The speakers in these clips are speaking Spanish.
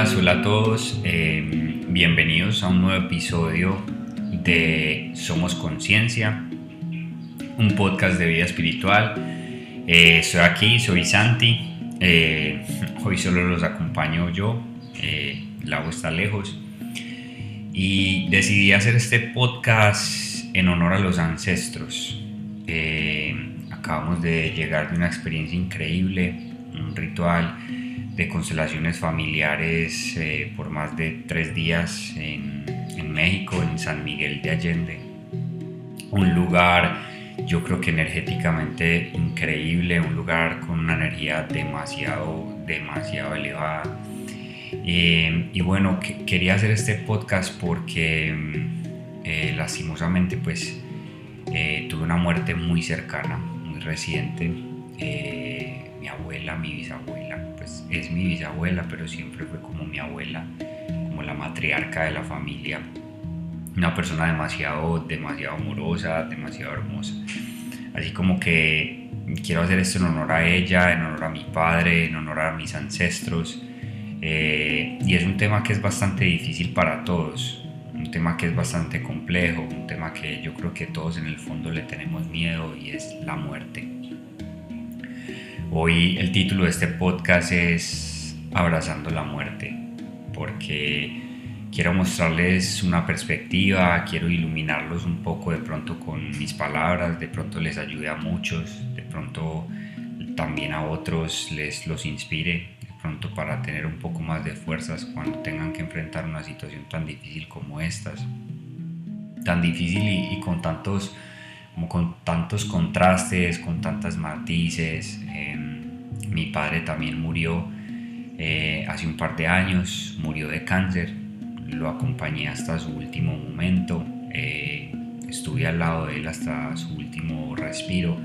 hola a todos, em, bienvenidos a un nuevo episodio de Somos Conciencia, un podcast de vida espiritual. Eh, estoy aquí, soy Santi, eh, hoy solo los acompaño yo, eh, el agua está lejos y decidí hacer este podcast en honor a los ancestros. acabamos de llegar de una experiencia increíble, un ritual de constelaciones familiares eh, por más de tres días en, México, en San Miguel de Allende. Un lugar, yo creo que energéticamente increíble, un lugar con una energía demasiado, demasiado elevada. Eh, y bueno, quería hacer este podcast porque eh, lastimosamente pues tuve una muerte muy cercana, muy reciente. mi abuela, mi bisabuela, pues es mi bisabuela, pero siempre fue como mi abuela, como la matriarca de la familia. Una persona demasiado, demasiado amorosa, demasiado hermosa. Así como que quiero hacer esto en honor a ella, en honor a mi padre, en honor a mis ancestros. Eh, y es un tema que es bastante difícil para todos, un tema que es bastante complejo, un tema que yo creo que todos en el fondo le tenemos miedo y es la muerte. Hoy el título de este podcast es Abrazando la muerte, porque quiero mostrarles una perspectiva, quiero iluminarlos un poco de pronto con mis palabras, de pronto les ayude a muchos, de pronto también a otros les los inspire, de pronto para tener un poco más de fuerzas cuando tengan que enfrentar una situación tan difícil como estas, tan difícil y, con tantos con tantos contrastes, con tantas matices. Em, mi padre también murió eh, hace un par de años, murió de cáncer, lo acompañé hasta su último momento, eh, estuve al lado de él hasta su último respiro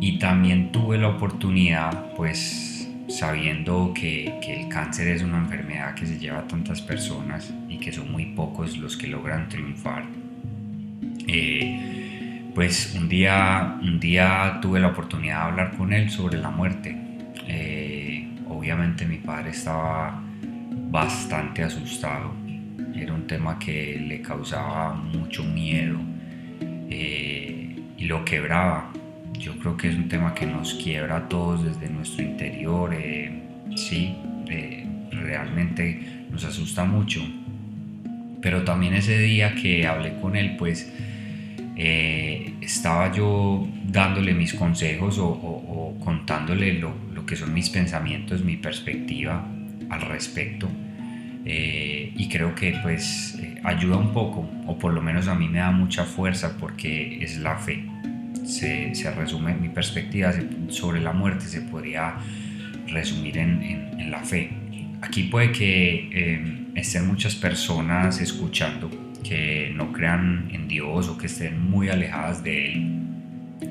y también tuve la oportunidad, pues sabiendo que, que, el cáncer es una enfermedad que se lleva a tantas personas y que son muy pocos los que logran triunfar. Eh, pues un día, un día tuve la oportunidad de hablar con él sobre la muerte. Eh, obviamente mi padre estaba bastante asustado. Era un tema que le causaba mucho miedo eh, y lo quebraba. Yo creo que es un tema que nos quiebra a todos desde nuestro interior. Eh, sí, realmente nos asusta mucho. Pero también ese día que hablé con él, pues estaba yo dándole mis consejos o, contándole lo, que son mis pensamientos, mi perspectiva al respecto. Eh, y creo que pues eh, ayuda un poco, o por lo menos a mí me da mucha fuerza porque es la fe. Se, resume mi perspectiva sobre la muerte, se podría resumir en, en la fe. Aquí puede que estén muchas personas escuchando que no crean en Dios o que estén muy alejadas de Él.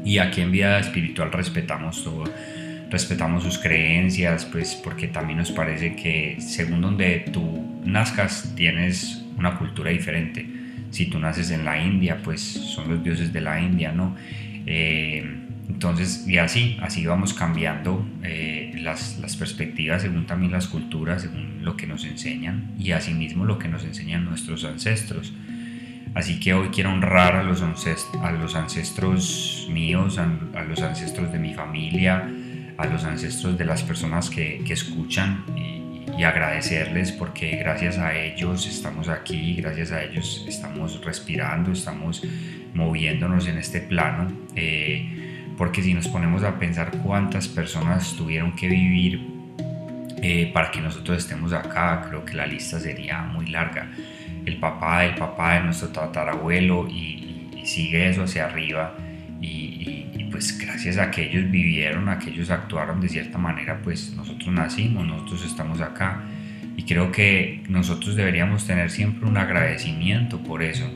Y aquí en Vida Espiritual respetamos todo, respetamos sus creencias, pues porque también nos parece que según donde tú nazcas tienes una cultura diferente. Si tú naces en la India, pues son los dioses de la India, ¿no? Eh, entonces, y así, así vamos cambiando eh, las, perspectivas según también las culturas, según lo que nos enseñan y asimismo lo que nos enseñan nuestros ancestros. Así que hoy quiero honrar a los, a los ancestros míos, a, los ancestros de mi familia, a los ancestros de las personas que, que escuchan y, y, agradecerles porque gracias a ellos estamos aquí, gracias a ellos estamos respirando, estamos moviéndonos en este plano. Eh, porque si nos ponemos a pensar cuántas personas tuvieron que vivir eh, para que nosotros estemos acá, creo que la lista sería muy larga. El papá del papá de nuestro tatarabuelo y, sigue eso hacia arriba. Y, pues gracias a que ellos vivieron, a que ellos actuaron de cierta manera, pues nosotros nacimos, nosotros estamos acá. Y creo que nosotros deberíamos tener siempre un agradecimiento por eso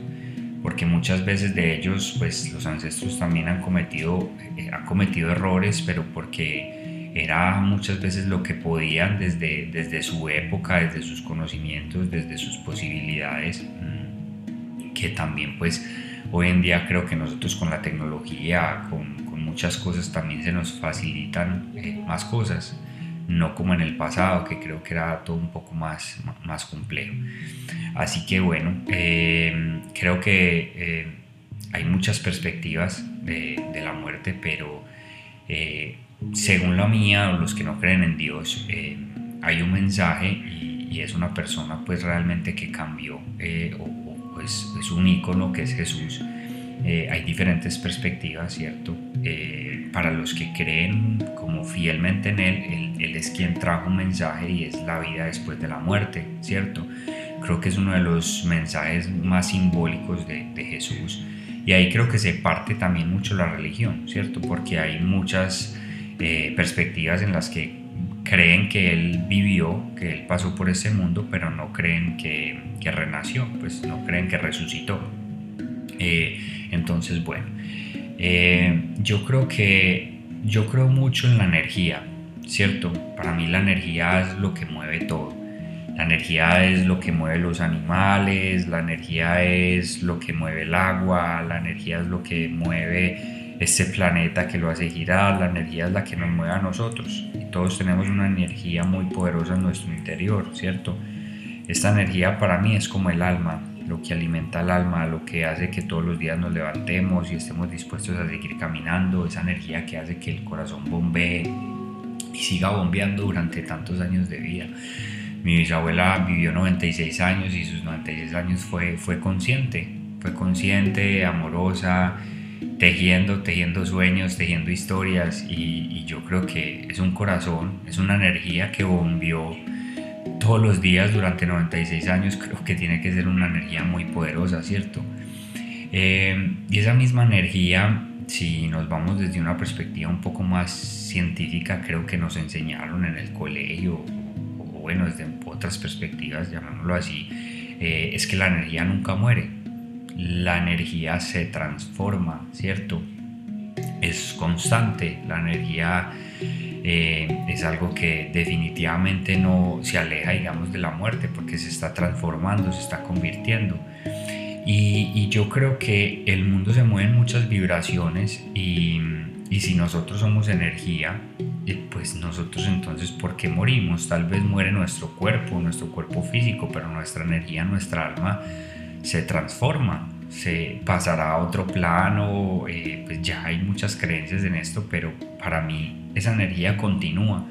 porque muchas veces de ellos, pues los ancestros también han cometido, eh, han cometido errores, pero porque era muchas veces lo que podían desde, desde su época, desde sus conocimientos, desde sus posibilidades, mm, que también pues hoy en día creo que nosotros con la tecnología, con, con muchas cosas también se nos facilitan eh, más cosas. No como en el pasado, que creo que era todo un poco más, más complejo. Así que bueno, eh, creo que eh, hay muchas perspectivas de, la muerte, pero eh, según la mía o los que no creen en Dios, hay un mensaje y, es una persona pues realmente que cambió o, pues, es un icono que es Jesús. Hay diferentes perspectivas, ¿cierto? para los que creen como fielmente en Él, él, es quien trajo un mensaje y es la vida después de la muerte, ¿cierto? Creo que es uno de los mensajes más simbólicos de, de Jesús. Y ahí creo que se parte también mucho la religión, ¿cierto? Porque hay muchas eh, perspectivas en las que creen que Él vivió, que Él pasó por ese mundo, pero no creen que, que renació, pues no creen que resucitó. Eh, entonces, bueno, eh, yo creo que yo creo mucho en la energía, ¿cierto? Para mí la energía es lo que mueve todo. La energía es lo que mueve los animales, la energía es lo que mueve el agua, la energía es lo que mueve este planeta que lo hace girar, la energía es la que nos mueve a nosotros. Y todos tenemos una energía muy poderosa en nuestro interior, ¿cierto? Esta energía para mí es como el alma, lo que alimenta el alma, lo que hace que todos los días nos levantemos y estemos dispuestos a seguir caminando, esa energía que hace que el corazón bombee y siga bombeando durante tantos años de vida. Mi bisabuela vivió 96 años y sus 96 años fue, fue consciente, fue consciente, amorosa, tejiendo, tejiendo sueños, tejiendo historias y, y yo creo que es un corazón, es una energía que bombeó todos los días durante 96 años, creo que tiene que ser una energía muy poderosa, ¿cierto? Eh, y esa misma energía, si nos vamos desde una perspectiva un poco más científica, creo que nos enseñaron en el colegio, o, bueno, desde otras perspectivas, llamémoslo así, eh, es que la energía nunca muere, la energía se transforma, ¿cierto? Es constante, la energía eh, es algo que definitivamente no se aleja, digamos, de la muerte porque se está transformando, se está convirtiendo. Y, yo creo que el mundo se mueve en muchas vibraciones y, y si nosotros somos energía, eh, pues nosotros entonces, ¿por qué morimos? Tal vez muere nuestro cuerpo, nuestro cuerpo físico, pero nuestra energía, nuestra alma se transforma se pasará a otro plano, eh, pues ya hay muchas creencias en esto, pero para mí esa energía continúa,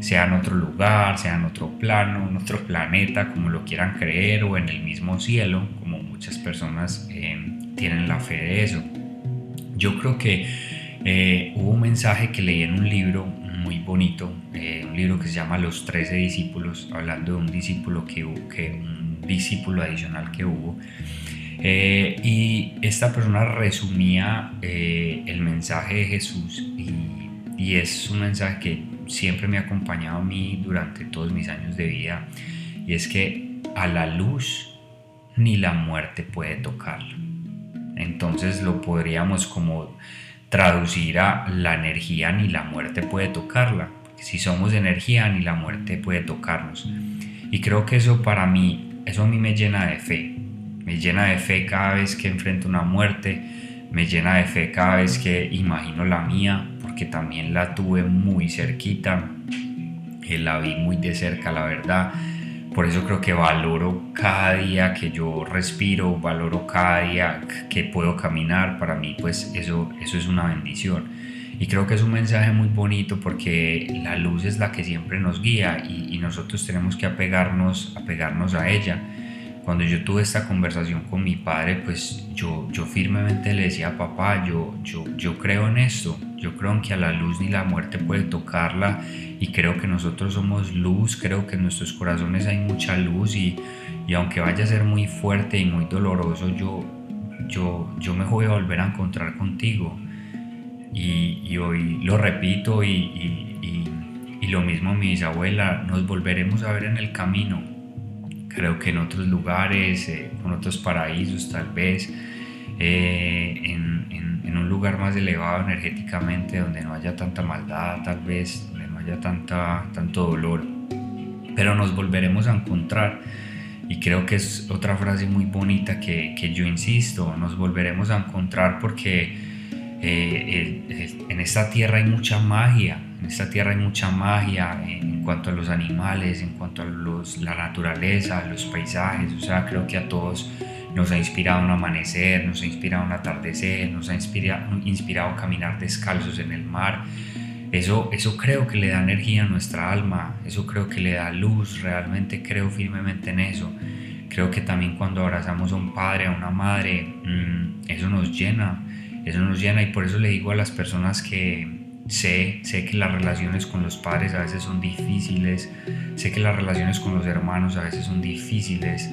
sea en otro lugar, sea en otro plano, en otro planeta, como lo quieran creer, o en el mismo cielo, como muchas personas eh, tienen la fe de eso. Yo creo que eh, hubo un mensaje que leí en un libro muy bonito, un libro que se llama Los Trece Discípulos, hablando de un discípulo que, que un discípulo adicional que hubo eh, y esta persona resumía eh, el mensaje de Jesús y, es un mensaje que siempre me ha acompañado a mí durante todos mis años de vida y es que a la luz ni la muerte puede tocarla. Entonces lo podríamos como traducir a la energía ni la muerte puede tocarla. Si somos energía ni la muerte puede tocarnos. Y creo que eso para mí, eso a mí me llena de fe me llena de fe cada vez que enfrento una muerte, me llena de fe cada vez que imagino la mía, porque también la tuve muy cerquita, eh, la vi muy de cerca, la verdad. Por eso creo que valoro cada día que yo respiro, valoro cada día que puedo caminar. Para mí, pues eso, eso es una bendición. Y creo que es un mensaje muy bonito porque la luz es la que siempre nos guía y, nosotros tenemos que apegarnos, apegarnos a ella cuando yo tuve esta conversación con mi padre, pues yo, yo firmemente le decía, papá, yo, yo, yo creo en esto, yo creo en que a la luz ni la muerte puede tocarla y creo que nosotros somos luz, creo que en nuestros corazones hay mucha luz y, y aunque vaya a ser muy fuerte y muy doloroso, yo, yo, yo me voy a volver a encontrar contigo. Y, y hoy lo repito y, y, y lo mismo mi bisabuela, nos volveremos a ver en el camino creo que en otros lugares, eh, con otros paraísos tal vez, eh, en, en, un lugar más elevado energéticamente, donde no haya tanta maldad tal vez, donde no haya tanta, tanto dolor, pero nos volveremos a encontrar. Y creo que es otra frase muy bonita que, que yo insisto, nos volveremos a encontrar porque eh, en esta tierra hay mucha magia, En esta tierra hay mucha magia en cuanto a los animales, en cuanto a los, la naturaleza, los paisajes. O sea, creo que a todos nos ha inspirado un amanecer, nos ha inspirado un atardecer, nos ha inspirado, inspirado caminar descalzos en el mar. Eso, eso creo que le da energía a nuestra alma, eso creo que le da luz, realmente creo firmemente en eso. Creo que también cuando abrazamos a un padre, a una madre, mm, eso nos llena, eso nos llena y por eso le digo a las personas que sé, sé que las relaciones con los padres a veces son difíciles, sé que las relaciones con los hermanos a veces son difíciles,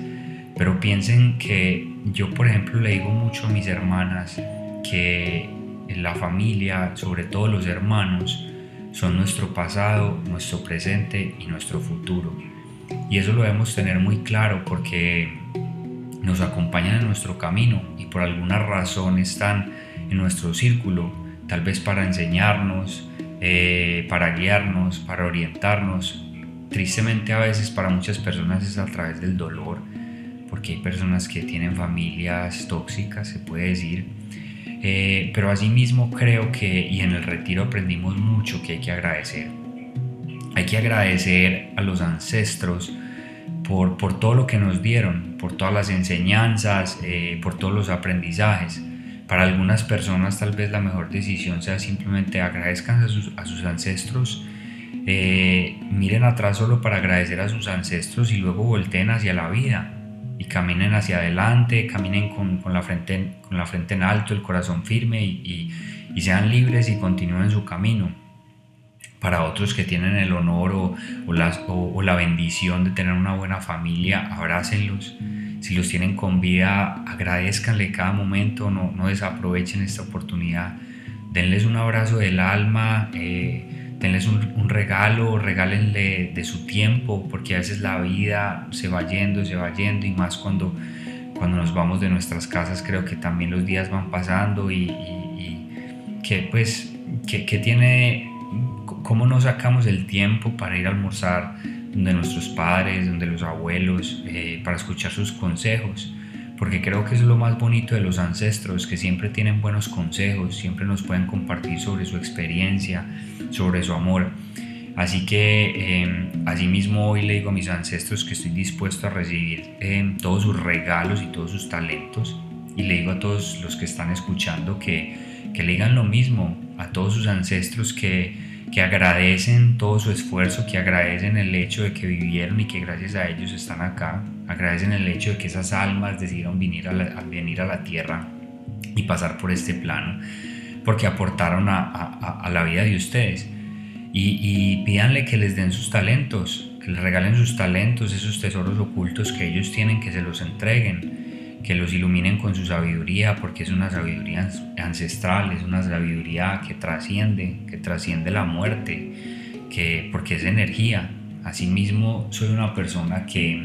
pero piensen que yo, por ejemplo, le digo mucho a mis hermanas que la familia, sobre todo los hermanos, son nuestro pasado, nuestro presente y nuestro futuro. Y eso lo debemos tener muy claro porque nos acompañan en nuestro camino y por alguna razón están en nuestro círculo, tal vez para enseñarnos, eh, para guiarnos, para orientarnos. Tristemente a veces para muchas personas es a través del dolor, porque hay personas que tienen familias tóxicas, se puede decir. Eh, pero asimismo creo que, y en el retiro aprendimos mucho que hay que agradecer. Hay que agradecer a los ancestros por, por todo lo que nos dieron, por todas las enseñanzas, eh, por todos los aprendizajes. Para algunas personas tal vez la mejor decisión sea simplemente agradezcan a sus, ancestros, eh, miren atrás solo para agradecer a sus ancestros y luego volteen hacia la vida y caminen hacia adelante, caminen con, la, frente, con la frente en alto, el corazón firme y, sean libres y continúen su camino. Para otros que tienen el honor o, o, o, la bendición de tener una buena familia, abrácenlos. Si los tienen con vida, agradezcanle cada momento, no, no desaprovechen esta oportunidad. Denles un abrazo del alma. Eh, denles un, regalo, regálenle de su tiempo, porque a veces la vida se va yendo, se va yendo, y más cuando, cuando nos vamos de nuestras casas, creo que también los días van pasando y, que pues, que, tiene, cómo no sacamos el tiempo para ir a almorzar donde nuestros padres, donde los abuelos, eh, para escuchar sus consejos porque creo que es lo más bonito de los ancestros, que siempre tienen buenos consejos, siempre nos pueden compartir sobre su experiencia, sobre su amor. Así que eh, asimismo hoy le digo a mis ancestros que estoy dispuesto a recibir em, todos sus regalos y todos sus talentos. Y le digo a todos los que están escuchando que, que le digan lo mismo, a todos sus ancestros que, que agradecen todo su esfuerzo, que agradecen el hecho de que vivieron y que gracias a ellos están acá, agradecen el hecho de que esas almas decidieron venir a la, venir a la tierra y pasar por este plano, porque aportaron a, la vida de ustedes. Y, y, pídanle que les den sus talentos, que les regalen sus talentos, esos tesoros ocultos que ellos tienen, que se los entreguen que los iluminen con su sabiduría, porque es una sabiduría ancestral, es una sabiduría que trasciende, que trasciende la muerte, que, porque es energía. Asimismo, soy una persona que,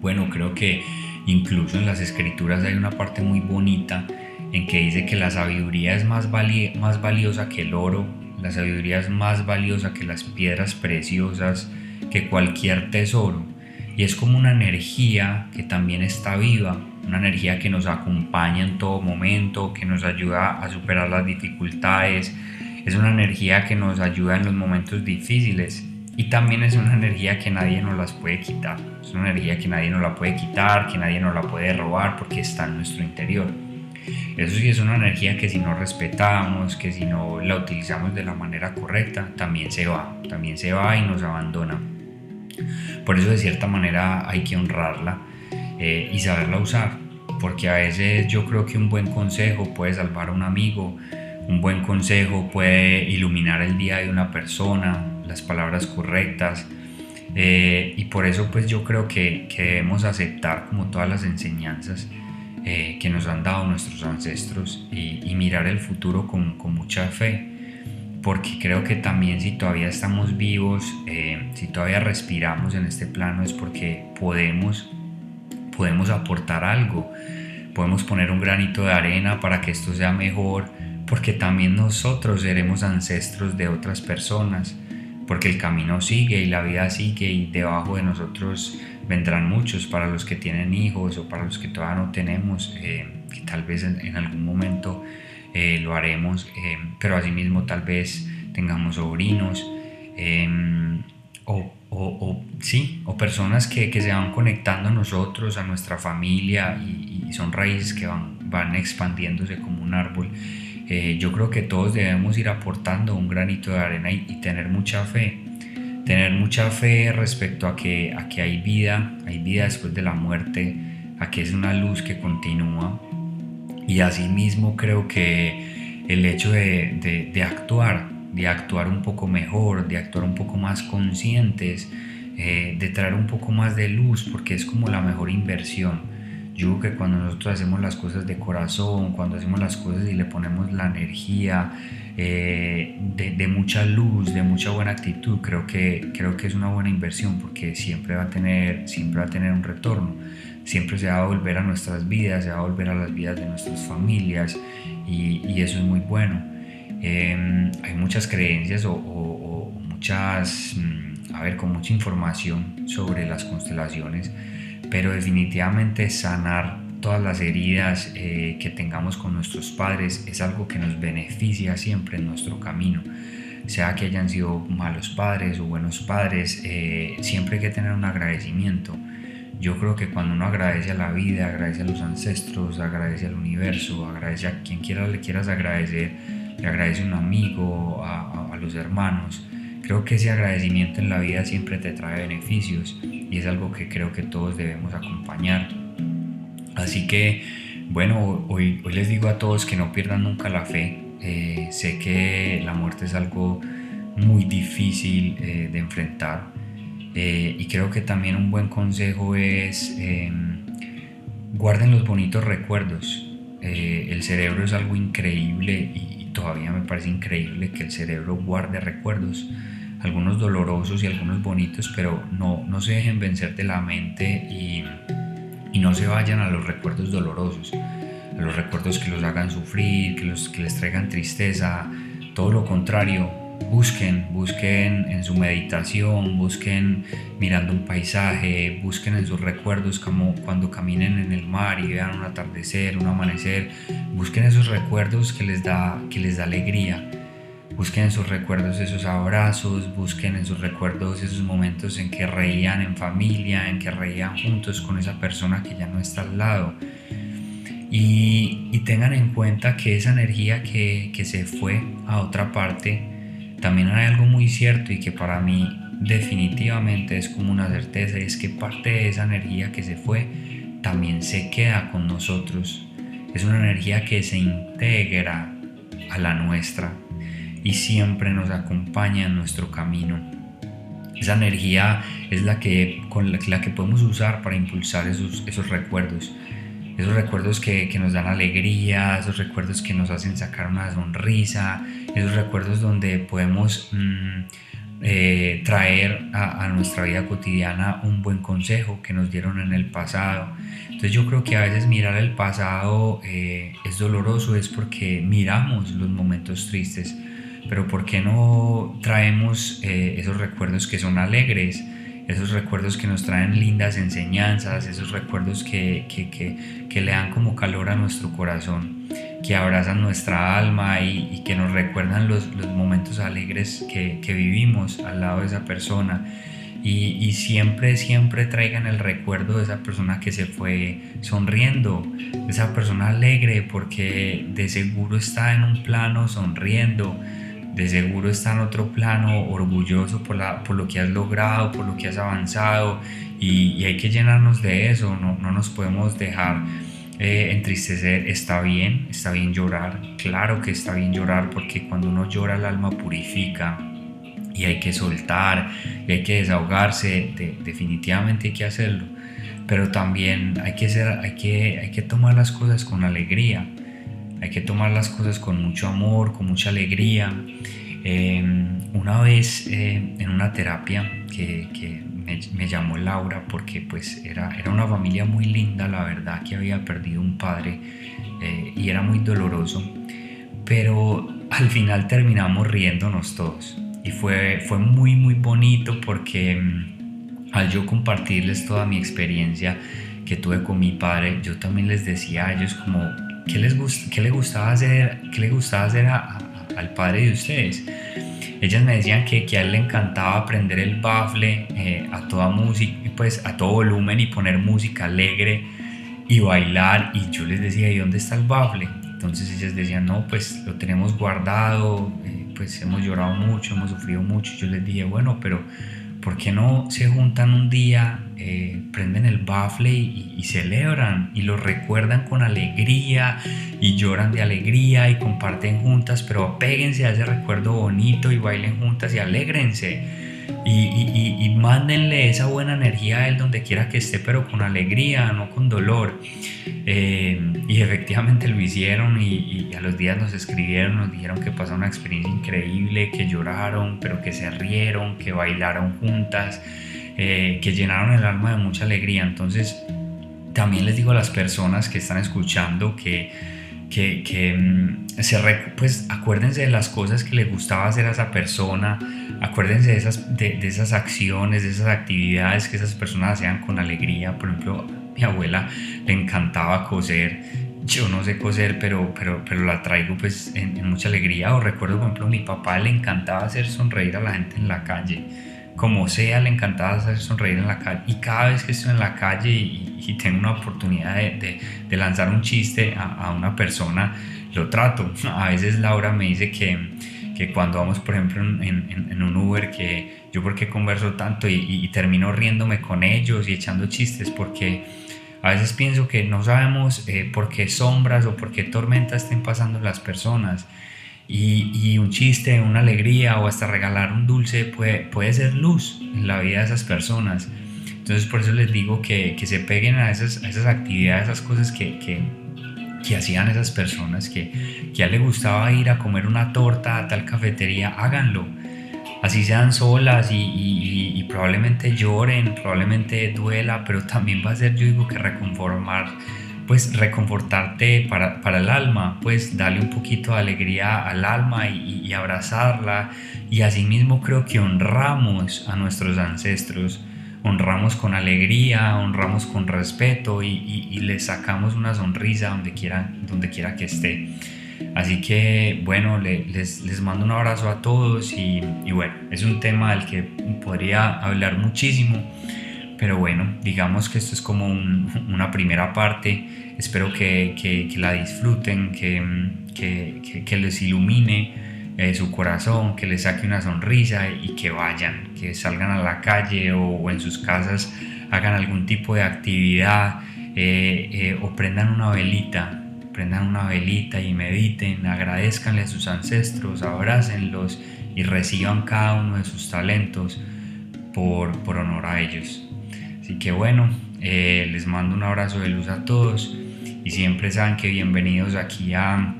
bueno, creo que incluso en las escrituras hay una parte muy bonita en que dice que la sabiduría es más, más valiosa que el oro, la sabiduría es más valiosa que las piedras preciosas, que cualquier tesoro y es como una energía que también está viva, una energía que nos acompaña en todo momento, que nos ayuda a superar las dificultades, es una energía que nos ayuda en los momentos difíciles y también es una energía que nadie nos las puede quitar, es una energía que nadie nos la puede quitar, que nadie nos la puede robar porque está en nuestro interior. Eso sí es una energía que si no respetamos, que si no la utilizamos de la manera correcta, también se va, también se va y nos abandona. Por eso de cierta manera hay que honrarla eh, y saberla usar, porque a veces yo creo que un buen consejo puede salvar a un amigo, un buen consejo puede iluminar el día de una persona, las palabras correctas. Eh, y por eso pues yo creo que, debemos aceptar como todas las enseñanzas eh, que nos han dado nuestros ancestros y, mirar el futuro con, con mucha fe porque creo que también si todavía estamos vivos, eh, si todavía respiramos en este plano es porque podemos, podemos aportar algo, podemos poner un granito de arena para que esto sea mejor, porque también nosotros seremos ancestros de otras personas, porque el camino sigue y la vida sigue y debajo de nosotros vendrán muchos para los que tienen hijos o para los que todavía no tenemos, eh, que tal vez en algún momento eh, lo haremos, eh, pero asimismo tal vez tengamos sobrinos, em, o, o, sí, o personas que, que, se van conectando a nosotros, a nuestra familia y, son raíces que van, van expandiéndose como un árbol. Eh, yo creo que todos debemos ir aportando un granito de arena y, y, tener mucha fe. Tener mucha fe respecto a que, a que hay vida, hay vida después de la muerte, a que es una luz que continúa. Y asimismo creo que el hecho de, de, actuar, de actuar un poco mejor, de actuar un poco más conscientes, eh, de traer un poco más de luz, porque es como la mejor inversión. Yo creo que cuando nosotros hacemos las cosas de corazón, cuando hacemos las cosas y le ponemos la energía eh, de, de, mucha luz, de mucha buena actitud, creo que, creo que es una buena inversión porque siempre va a tener, siempre va a tener un retorno. Siempre se va a volver a nuestras vidas, se va a volver a las vidas de nuestras familias y, eso es muy bueno. Em, hay muchas creencias o, muchas, mm, a ver, con mucha información sobre las constelaciones, pero definitivamente sanar todas las heridas eh, que tengamos con nuestros padres es algo que nos beneficia siempre en nuestro camino. Sea que hayan sido malos padres o buenos padres, eh, siempre hay que tener un agradecimiento. Yo creo que cuando uno agradece a la vida, agradece a los ancestros, agradece al universo, agradece a quien quiera le quieras agradecer, le agradece a un amigo, a, a, los hermanos. Creo que ese agradecimiento en la vida siempre te trae beneficios y es algo que creo que todos debemos acompañar. Así que, bueno, hoy, hoy les digo a todos que no pierdan nunca la fe. Eh, sé que la muerte es algo muy difícil eh, de enfrentar eh, y creo que también un buen consejo es em, guarden los bonitos recuerdos. el cerebro es algo increíble y, todavía me parece increíble que el cerebro guarde recuerdos, algunos dolorosos y algunos bonitos, pero no, no se dejen vencer de la mente y, y no se vayan a los recuerdos dolorosos, a los recuerdos que los hagan sufrir, que, los, que les traigan tristeza, todo lo contrario, busquen, busquen en su meditación, busquen mirando un paisaje, busquen en sus recuerdos como cuando caminen en el mar y vean un atardecer, un amanecer, busquen esos recuerdos que les da, que les da alegría. Busquen en sus recuerdos esos abrazos, busquen en sus recuerdos esos momentos en que reían en familia, en que reían juntos con esa persona que ya no está al lado. Y, tengan en cuenta que esa energía que se fue a otra parte, también hay algo muy cierto y que para mí definitivamente es como una certeza y es que parte de esa energía que se fue también se queda con nosotros. Es una energía que se integra a la nuestra y siempre nos acompaña en nuestro camino. Esa energía es la que, con la, que podemos usar para impulsar esos, esos recuerdos esos recuerdos que, que, nos dan alegría, esos recuerdos que nos hacen sacar una sonrisa, esos recuerdos donde podemos mm, eh, traer a, nuestra vida cotidiana un buen consejo que nos dieron en el pasado. Entonces yo creo que a veces mirar el pasado eh, es doloroso, es porque miramos los momentos tristes, pero ¿por qué no traemos eh, esos recuerdos que son alegres? esos recuerdos que nos traen lindas enseñanzas, esos recuerdos que, que, que le dan como calor a nuestro corazón, que abrazan nuestra alma y, y que nos recuerdan los, momentos alegres que, vivimos al lado de esa persona. Y, y, siempre, siempre traigan el recuerdo de esa persona que se fue sonriendo, de esa persona alegre, porque de seguro está en un plano sonriendo, de seguro está en otro plano orgulloso por, lo que has logrado, por lo que has avanzado y, hay que llenarnos de eso, no, no nos podemos dejar eh, entristecer, está bien, está bien llorar, claro que está bien llorar porque cuando uno llora el alma purifica y hay que soltar y hay que desahogarse, definitivamente hay que hacerlo, pero también hay que, ser, hay, que, hay que tomar las cosas con alegría hay que tomar las cosas con mucho amor, con mucha alegría. Em, una vez eh, en una terapia que, que me, llamó Laura porque pues era, era una familia muy linda, la verdad que había perdido un padre eh, y era muy doloroso, pero al final terminamos riéndonos todos. Y fue, fue muy muy bonito porque em, al yo compartirles toda mi experiencia que tuve con mi padre, yo también les decía a ellos como ¿qué, les gust qué le gustaba hacer, qué le gustaba hacer a, al padre de ustedes. Ellas me decían que, que a él le encantaba aprender el bafle eh, a toda música, pues a todo volumen y poner música alegre y bailar. Y yo les decía, ¿y dónde está el bafle? Entonces ellas decían, no, pues lo tenemos guardado, eh, pues hemos llorado mucho, hemos sufrido mucho. Yo les dije, bueno, pero ¿por qué no se juntan un día, eh, prenden el bafle y, celebran y lo recuerdan con alegría y lloran de alegría y comparten juntas, pero apéguense a ese recuerdo bonito y bailen juntas y alégrense? Y, y, mándenle esa buena energía a él donde quiera que esté, pero con alegría, no con dolor. Eh, y efectivamente lo hicieron y, a los días nos escribieron, nos dijeron que pasó una experiencia increíble, que lloraron, pero que se rieron, que bailaron juntas, eh, que llenaron el alma de mucha alegría. Entonces, también les digo a las personas que están escuchando que que, mm, se, pues acuérdense de las cosas que le gustaba hacer a esa persona, acuérdense de esas, de, esas acciones, de esas actividades que esas personas hacían con alegría. Por ejemplo, mi abuela le encantaba coser, yo no sé coser, pero, pero, pero la traigo pues en, en mucha alegría. O recuerdo, por ejemplo, a mi papá le encantaba hacer sonreír a la gente en la calle como sea, le encantaba hacer sonreír en la calle. Y cada vez que estoy en la calle y, tengo una oportunidad de, de, lanzar un chiste a, a, una persona, lo trato. A veces Laura me dice que, que cuando vamos, por ejemplo, en, en, en, un Uber, que yo porque converso tanto y, y, termino riéndome con ellos y echando chistes, porque a veces pienso que no sabemos eh, por qué sombras o por qué tormentas estén pasando las personas y, un chiste, una alegría o hasta regalar un dulce puede, puede ser luz en la vida de esas personas. Entonces por eso les digo que, que se peguen a esas, esas actividades, a esas cosas que, que, que hacían esas personas, que, que a les gustaba ir a comer una torta a tal cafetería, háganlo. Así sean solas y, y, y probablemente lloren, probablemente duela, pero también va a ser, yo digo, que reconformar pues reconfortarte para, para, el alma, pues darle un poquito de alegría al alma y, abrazarla. Y asimismo creo que honramos a nuestros ancestros, honramos con alegría, honramos con respeto y, y, les sacamos una sonrisa donde quiera, donde quiera que esté. Así que bueno, les, les, mando un abrazo a todos y, y bueno, es un tema del que podría hablar muchísimo pero bueno, digamos que esto es como una primera parte. Espero que, que, la disfruten, que, que les ilumine eh, su corazón, que les saque una sonrisa y que vayan, que salgan a la calle o, en sus casas, hagan algún tipo de actividad eh, eh, o prendan una velita. Prendan una velita y mediten, agradezcanle a sus ancestros, abrácenlos y reciban cada uno de sus talentos por, por honor a ellos. Así que bueno, eh, les mando un abrazo de luz a todos y siempre saben que bienvenidos aquí a,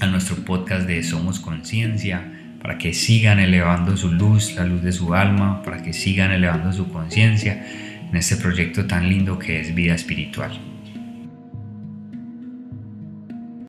a nuestro podcast de Somos Conciencia, para que sigan elevando su luz, la luz de su alma, para que sigan elevando su conciencia en este proyecto tan lindo que es vida espiritual.